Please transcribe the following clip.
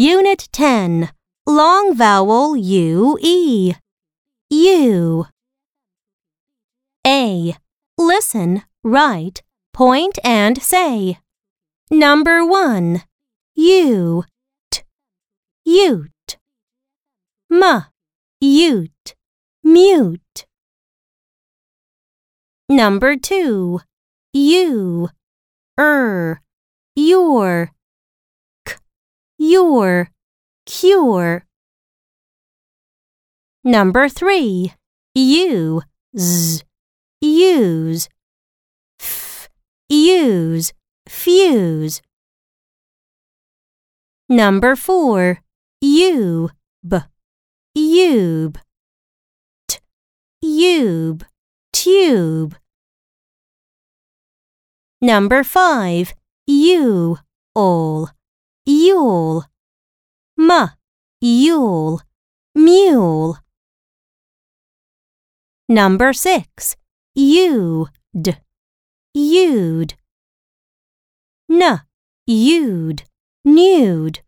Unit 10. Long vowel U E. U. A. Listen, write, point and say. Number 1. U. T. Ute. M. Ute. Mute. Number 2. U. Er. Your. Your. Cure. Number 3. U. Z. Use. F. Use. Fuse. Number 4. U. B. Ube. T. Ube. Tube. Number 5. U. All. Yule. M. Yule. Mule. Number 6. Ud. Ude. N. Ude. Nude.